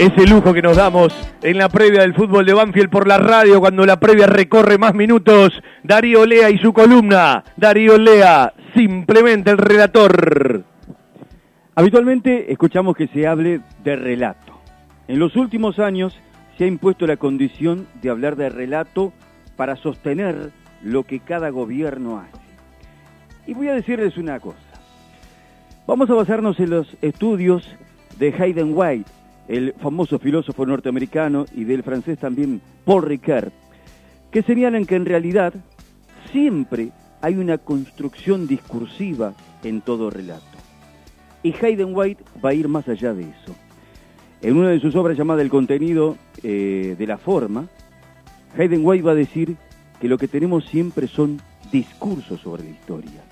ese lujo que nos damos en la previa del fútbol de Banfield por la radio, cuando la previa recorre más minutos. Darío Lea y su columna. Darío Lea, simplemente el relator. Habitualmente escuchamos que se hable de relato. En los últimos años se ha impuesto la condición de hablar de relato para sostener lo que cada gobierno hace. Y voy a decirles una cosa. Vamos a basarnos en los estudios de Hayden White, el famoso filósofo norteamericano y del francés también Paul Ricard, que señalan que en realidad siempre hay una construcción discursiva en todo relato. Y Hayden White va a ir más allá de eso. En una de sus obras llamada El contenido eh, de la forma, Hayden White va a decir que lo que tenemos siempre son discursos sobre la historia.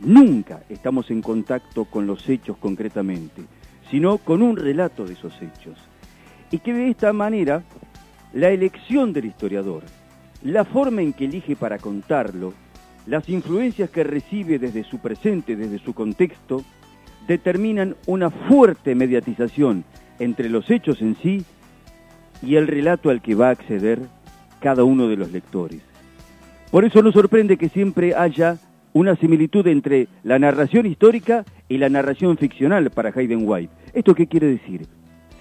Nunca estamos en contacto con los hechos concretamente sino con un relato de esos hechos. Y que de esta manera la elección del historiador, la forma en que elige para contarlo, las influencias que recibe desde su presente, desde su contexto, determinan una fuerte mediatización entre los hechos en sí y el relato al que va a acceder cada uno de los lectores. Por eso no sorprende que siempre haya una similitud entre la narración histórica y la narración ficcional para Hayden White. ¿Esto qué quiere decir?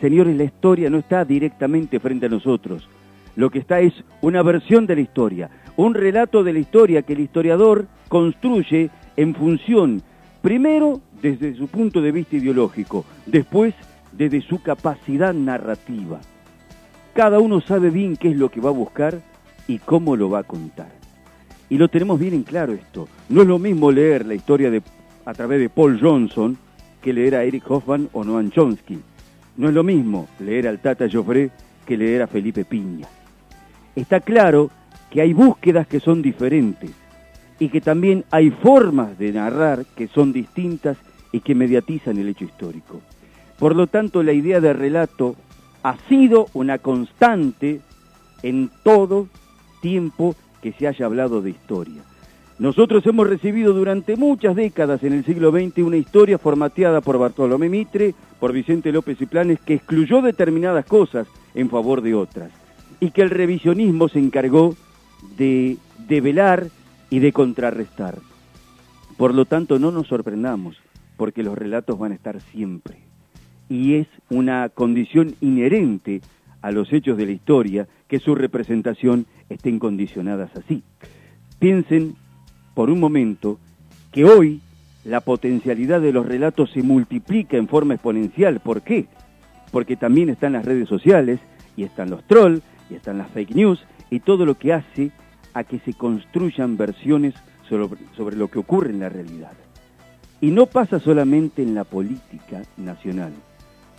Señores, la historia no está directamente frente a nosotros. Lo que está es una versión de la historia, un relato de la historia que el historiador construye en función, primero desde su punto de vista ideológico, después desde su capacidad narrativa. Cada uno sabe bien qué es lo que va a buscar y cómo lo va a contar. Y lo tenemos bien en claro esto. No es lo mismo leer la historia de, a través de Paul Johnson que leer a Eric Hoffman o Noam Chomsky. No es lo mismo leer al Tata Joffre que leer a Felipe Piña. Está claro que hay búsquedas que son diferentes y que también hay formas de narrar que son distintas y que mediatizan el hecho histórico. Por lo tanto, la idea de relato ha sido una constante en todo tiempo que se haya hablado de historia. Nosotros hemos recibido durante muchas décadas en el siglo XX una historia formateada por Bartolomé Mitre, por Vicente López y Planes, que excluyó determinadas cosas en favor de otras, y que el revisionismo se encargó de develar y de contrarrestar. Por lo tanto, no nos sorprendamos, porque los relatos van a estar siempre. Y es una condición inherente a los hechos de la historia que su representación estén condicionadas así. Piensen por un momento que hoy la potencialidad de los relatos se multiplica en forma exponencial. ¿Por qué? Porque también están las redes sociales y están los trolls y están las fake news y todo lo que hace a que se construyan versiones sobre, sobre lo que ocurre en la realidad. Y no pasa solamente en la política nacional,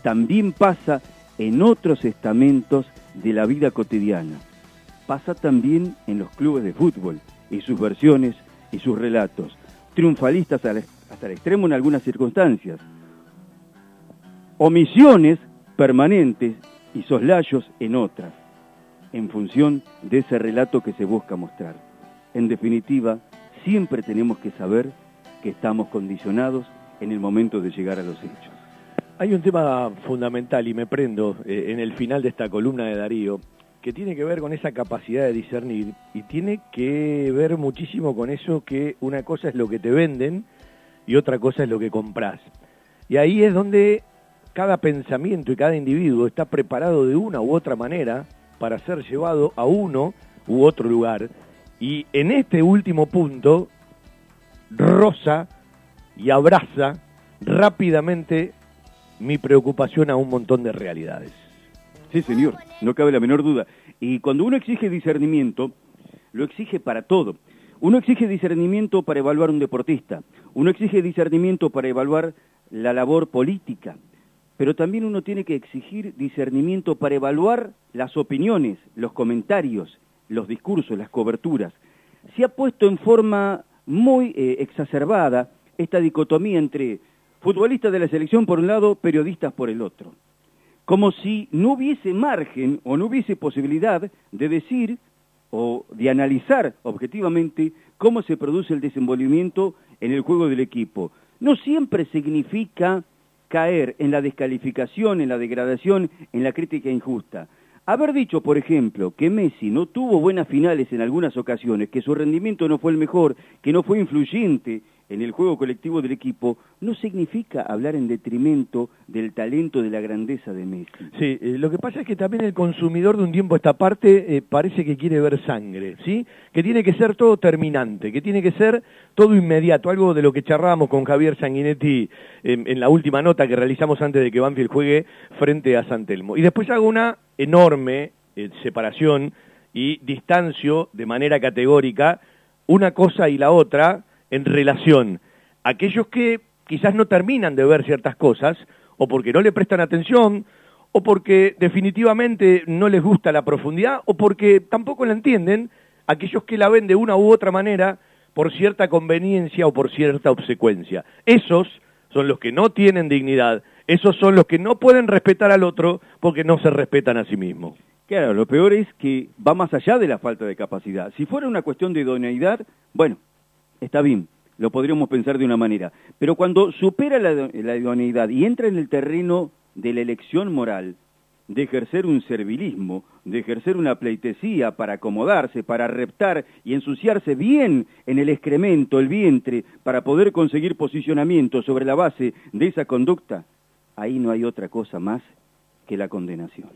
también pasa en otros estamentos de la vida cotidiana. Pasa también en los clubes de fútbol y sus versiones y sus relatos, triunfalistas hasta el extremo en algunas circunstancias, omisiones permanentes y soslayos en otras, en función de ese relato que se busca mostrar. En definitiva, siempre tenemos que saber que estamos condicionados en el momento de llegar a los hechos. Hay un tema fundamental y me prendo eh, en el final de esta columna de Darío que tiene que ver con esa capacidad de discernir y tiene que ver muchísimo con eso que una cosa es lo que te venden y otra cosa es lo que compras. Y ahí es donde cada pensamiento y cada individuo está preparado de una u otra manera para ser llevado a uno u otro lugar. Y en este último punto, rosa y abraza rápidamente mi preocupación a un montón de realidades. Sí, señor, no cabe la menor duda. Y cuando uno exige discernimiento, lo exige para todo. Uno exige discernimiento para evaluar un deportista, uno exige discernimiento para evaluar la labor política, pero también uno tiene que exigir discernimiento para evaluar las opiniones, los comentarios, los discursos, las coberturas. Se ha puesto en forma muy eh, exacerbada esta dicotomía entre futbolistas de la selección por un lado, periodistas por el otro. Como si no hubiese margen o no hubiese posibilidad de decir o de analizar objetivamente cómo se produce el desenvolvimiento en el juego del equipo. No siempre significa caer en la descalificación, en la degradación, en la crítica injusta. Haber dicho, por ejemplo, que Messi no tuvo buenas finales en algunas ocasiones, que su rendimiento no fue el mejor, que no fue influyente en el juego colectivo del equipo, no significa hablar en detrimento del talento, de la grandeza de Messi. Sí, eh, lo que pasa es que también el consumidor de un tiempo a esta parte eh, parece que quiere ver sangre, ¿sí? Que tiene que ser todo terminante, que tiene que ser todo inmediato, algo de lo que charlábamos con Javier Sanguinetti en la última nota que realizamos antes de que Banfield juegue frente a San Telmo. Y después hago una enorme eh, separación y distancio de manera categórica una cosa y la otra, en relación aquellos que quizás no terminan de ver ciertas cosas, o porque no le prestan atención, o porque definitivamente no les gusta la profundidad, o porque tampoco la entienden, aquellos que la ven de una u otra manera por cierta conveniencia o por cierta obsecuencia. Esos son los que no tienen dignidad, esos son los que no pueden respetar al otro porque no se respetan a sí mismos. Claro, lo peor es que va más allá de la falta de capacidad. Si fuera una cuestión de idoneidad, bueno, está bien, lo podríamos pensar de una manera. Pero cuando supera la, idoneidad y entra en el terreno de la elección moral, de ejercer un servilismo, de ejercer una pleitesía para acomodarse, para reptar y ensuciarse bien en el excremento, el vientre, para poder conseguir posicionamiento sobre la base de esa conducta, ahí no hay otra cosa más que la condenación.